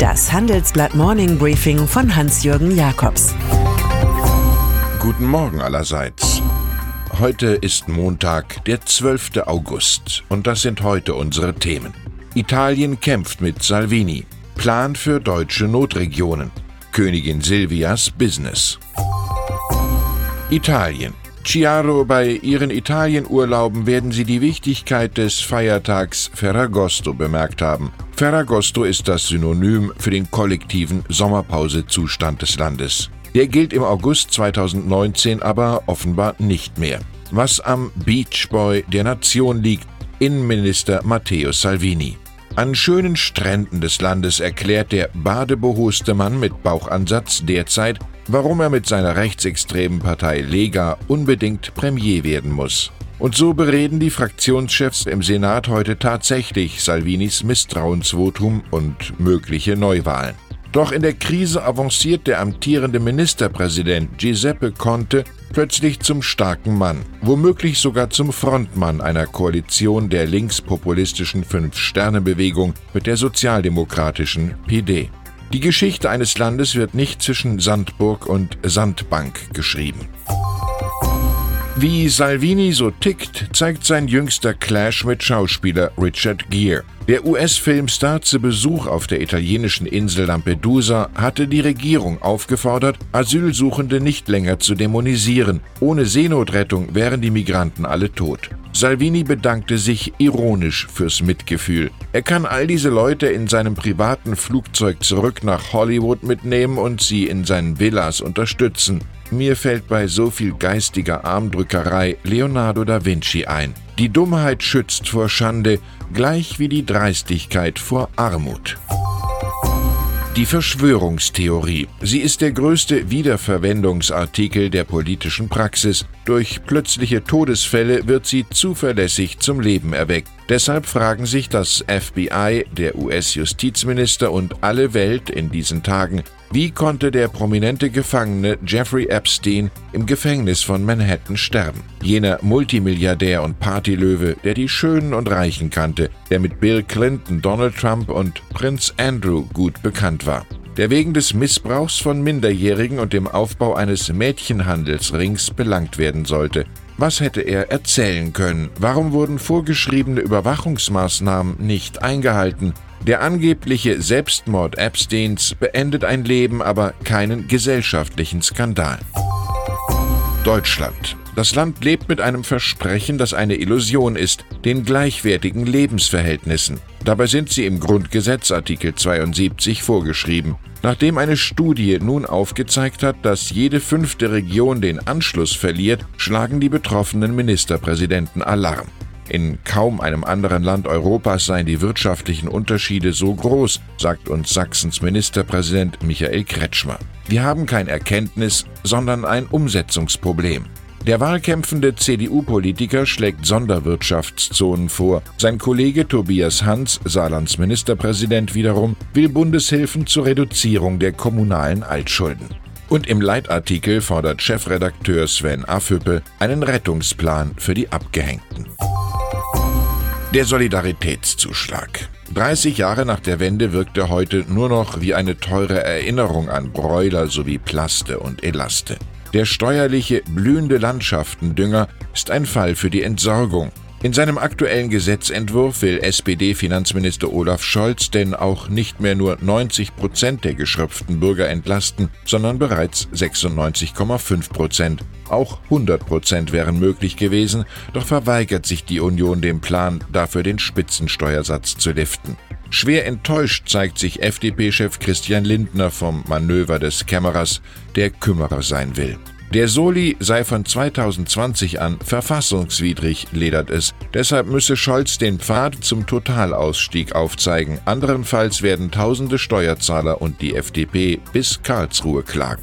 Das Handelsblatt Morning Briefing von Hans-Jürgen Jakobs. Guten Morgen allerseits. Heute ist Montag, der 12. August, und das sind heute unsere Themen. Italien kämpft mit Salvini. Plan für deutsche Notregionen. Königin Silvias Business. Italien. Chiaro, bei Ihren Italienurlauben werden Sie die Wichtigkeit des Feiertags Ferragosto bemerkt haben. Ferragosto ist das Synonym für den kollektiven Sommerpausezustand des Landes. Der gilt im August 2019 aber offenbar nicht mehr. Was am Beach Boy der Nation liegt, Innenminister Matteo Salvini. An schönen Stränden des Landes erklärt der badebehoste Mann mit Bauchansatz derzeit, warum er mit seiner rechtsextremen Partei Lega unbedingt Premier werden muss. Und so bereden die Fraktionschefs im Senat heute tatsächlich Salvinis Misstrauensvotum und mögliche Neuwahlen. Doch in der Krise avanciert der amtierende Ministerpräsident Giuseppe Conte plötzlich zum starken Mann, womöglich sogar zum Frontmann einer Koalition der linkspopulistischen Fünf-Sterne-Bewegung mit der sozialdemokratischen PD. Die Geschichte eines Landes wird nicht zwischen Sandburg und Sandbank geschrieben. Wie Salvini so tickt, zeigt sein jüngster Clash mit Schauspieler Richard Gere. Der US-Filmstar zu Besuch auf der italienischen Insel Lampedusa hatte die Regierung aufgefordert, Asylsuchende nicht länger zu dämonisieren. Ohne Seenotrettung wären die Migranten alle tot. Salvini bedankte sich ironisch fürs Mitgefühl. Er kann all diese Leute in seinem privaten Flugzeug zurück nach Hollywood mitnehmen und sie in seinen Villas unterstützen. Mir fällt bei so viel geistiger Armdrückerei Leonardo da Vinci ein. Die Dummheit schützt vor Schande, gleich wie die Dreistigkeit vor Armut. Die Verschwörungstheorie. Sie ist der größte Wiederverwendungsartikel der politischen Praxis. Durch plötzliche Todesfälle wird sie zuverlässig zum Leben erweckt. Deshalb fragen sich das FBI, der US-Justizminister und alle Welt in diesen Tagen, wie konnte der prominente Gefangene Jeffrey Epstein im Gefängnis von Manhattan sterben? Jener Multimilliardär und Partylöwe, der die Schönen und Reichen kannte, der mit Bill Clinton, Donald Trump und Prinz Andrew gut bekannt war der wegen des Missbrauchs von Minderjährigen und dem Aufbau eines Mädchenhandelsrings belangt werden sollte. Was hätte er erzählen können? Warum wurden vorgeschriebene Überwachungsmaßnahmen nicht eingehalten? Der angebliche Selbstmord Epsteins beendet ein Leben, aber keinen gesellschaftlichen Skandal. Deutschland. Das Land lebt mit einem Versprechen, das eine Illusion ist, den gleichwertigen Lebensverhältnissen. Dabei sind sie im Grundgesetz Artikel 72 vorgeschrieben. Nachdem eine Studie nun aufgezeigt hat, dass jede fünfte Region den Anschluss verliert, schlagen die betroffenen Ministerpräsidenten Alarm. In kaum einem anderen Land Europas seien die wirtschaftlichen Unterschiede so groß, sagt uns Sachsens Ministerpräsident Michael Kretschmer. Wir haben kein Erkenntnis, sondern ein Umsetzungsproblem. Der wahlkämpfende CDU-Politiker schlägt Sonderwirtschaftszonen vor. Sein Kollege Tobias Hans, Saarlands Ministerpräsident wiederum, will Bundeshilfen zur Reduzierung der kommunalen Altschulden. Und im Leitartikel fordert Chefredakteur Sven Affüppe einen Rettungsplan für die Abgehängten. Der Solidaritätszuschlag. 30 Jahre nach der Wende wirkt er heute nur noch wie eine teure Erinnerung an Bräuler sowie Plaste und Elaste. Der steuerliche blühende Landschaftendünger ist ein Fall für die Entsorgung. In seinem aktuellen Gesetzentwurf will SPD-Finanzminister Olaf Scholz denn auch nicht mehr nur 90 Prozent der geschröpften Bürger entlasten, sondern bereits 96,5 Prozent. Auch 100 Prozent wären möglich gewesen, doch verweigert sich die Union dem Plan, dafür den Spitzensteuersatz zu liften. Schwer enttäuscht zeigt sich FDP-Chef Christian Lindner vom Manöver des Kämmerers, der Kümmerer sein will. Der Soli sei von 2020 an verfassungswidrig, ledert es. Deshalb müsse Scholz den Pfad zum Totalausstieg aufzeigen. Anderenfalls werden tausende Steuerzahler und die FDP bis Karlsruhe klagen.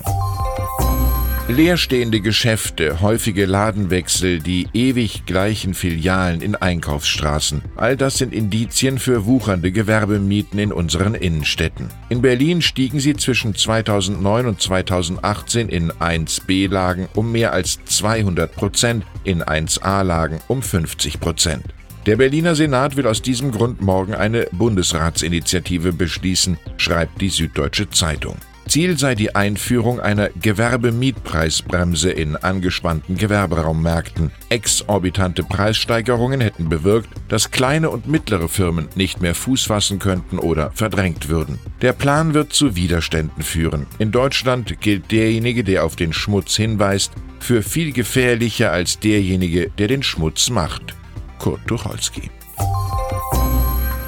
Leerstehende Geschäfte, häufige Ladenwechsel, die ewig gleichen Filialen in Einkaufsstraßen. All das sind Indizien für wuchernde Gewerbemieten in unseren Innenstädten. In Berlin stiegen sie zwischen 2009 und 2018 in 1b-Lagen um mehr als 200 Prozent, in 1a-Lagen um 50 Prozent. Der Berliner Senat will aus diesem Grund morgen eine Bundesratsinitiative beschließen, schreibt die Süddeutsche Zeitung. Ziel sei die Einführung einer Gewerbemietpreisbremse in angespannten Gewerberaummärkten. Exorbitante Preissteigerungen hätten bewirkt, dass kleine und mittlere Firmen nicht mehr Fuß fassen könnten oder verdrängt würden. Der Plan wird zu Widerständen führen. In Deutschland gilt derjenige, der auf den Schmutz hinweist, für viel gefährlicher als derjenige, der den Schmutz macht. Kurt Tucholsky.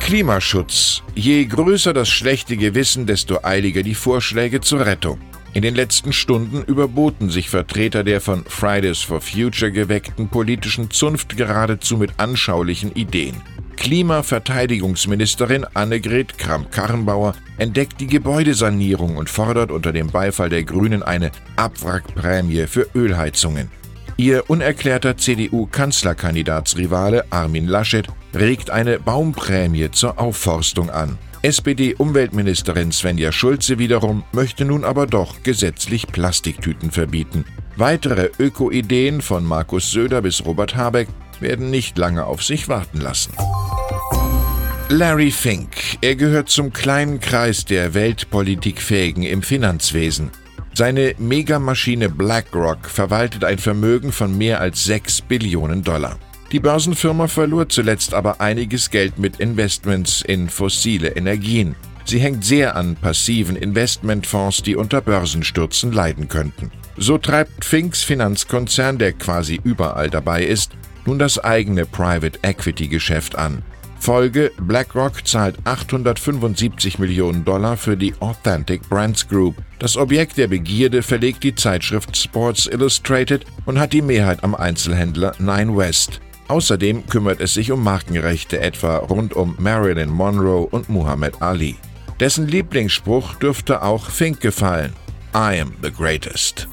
Klimaschutz. Je größer das schlechte Gewissen, desto eiliger die Vorschläge zur Rettung. In den letzten Stunden überboten sich Vertreter der von Fridays for Future geweckten politischen Zunft geradezu mit anschaulichen Ideen. Klimaverteidigungsministerin Annegret Kramp-Karrenbauer entdeckt die Gebäudesanierung und fordert unter dem Beifall der Grünen eine Abwrackprämie für Ölheizungen. Ihr unerklärter CDU-Kanzlerkandidatsrivale Armin Laschet regt eine Baumprämie zur Aufforstung an. SPD-Umweltministerin Svenja Schulze wiederum möchte nun aber doch gesetzlich Plastiktüten verbieten. Weitere Öko-Ideen von Markus Söder bis Robert Habeck werden nicht lange auf sich warten lassen. Larry Fink. Er gehört zum kleinen Kreis der Weltpolitikfähigen im Finanzwesen. Seine Megamaschine BlackRock verwaltet ein Vermögen von mehr als 6 Billionen Dollar. Die Börsenfirma verlor zuletzt aber einiges Geld mit Investments in fossile Energien. Sie hängt sehr an passiven Investmentfonds, die unter Börsenstürzen leiden könnten. So treibt Finks Finanzkonzern, der quasi überall dabei ist, nun das eigene Private Equity Geschäft an. Folge: BlackRock zahlt 875 Millionen Dollar für die Authentic Brands Group. Das Objekt der Begierde verlegt die Zeitschrift Sports Illustrated und hat die Mehrheit am Einzelhändler Nine West. Außerdem kümmert es sich um Markenrechte etwa rund um Marilyn Monroe und Muhammad Ali. Dessen Lieblingsspruch dürfte auch Fink gefallen. I am the greatest.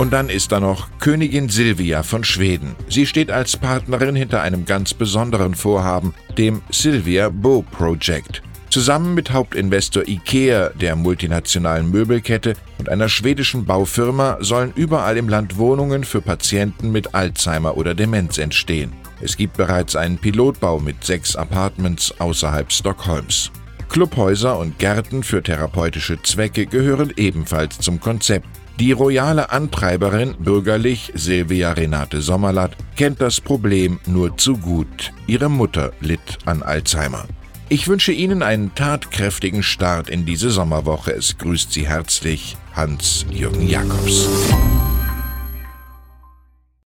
Und dann ist da noch Königin Silvia von Schweden. Sie steht als Partnerin hinter einem ganz besonderen Vorhaben, dem Silvia Bo Project. Zusammen mit Hauptinvestor IKEA, der multinationalen Möbelkette und einer schwedischen Baufirma sollen überall im Land Wohnungen für Patienten mit Alzheimer oder Demenz entstehen. Es gibt bereits einen Pilotbau mit sechs Apartments außerhalb Stockholms. Clubhäuser und Gärten für therapeutische Zwecke gehören ebenfalls zum Konzept. Die royale Antreiberin, bürgerlich Silvia Renate Sommerlatt, kennt das Problem nur zu gut. Ihre Mutter litt an Alzheimer. Ich wünsche Ihnen einen tatkräftigen Start in diese Sommerwoche. Es grüßt Sie herzlich Hans-Jürgen Jakobs.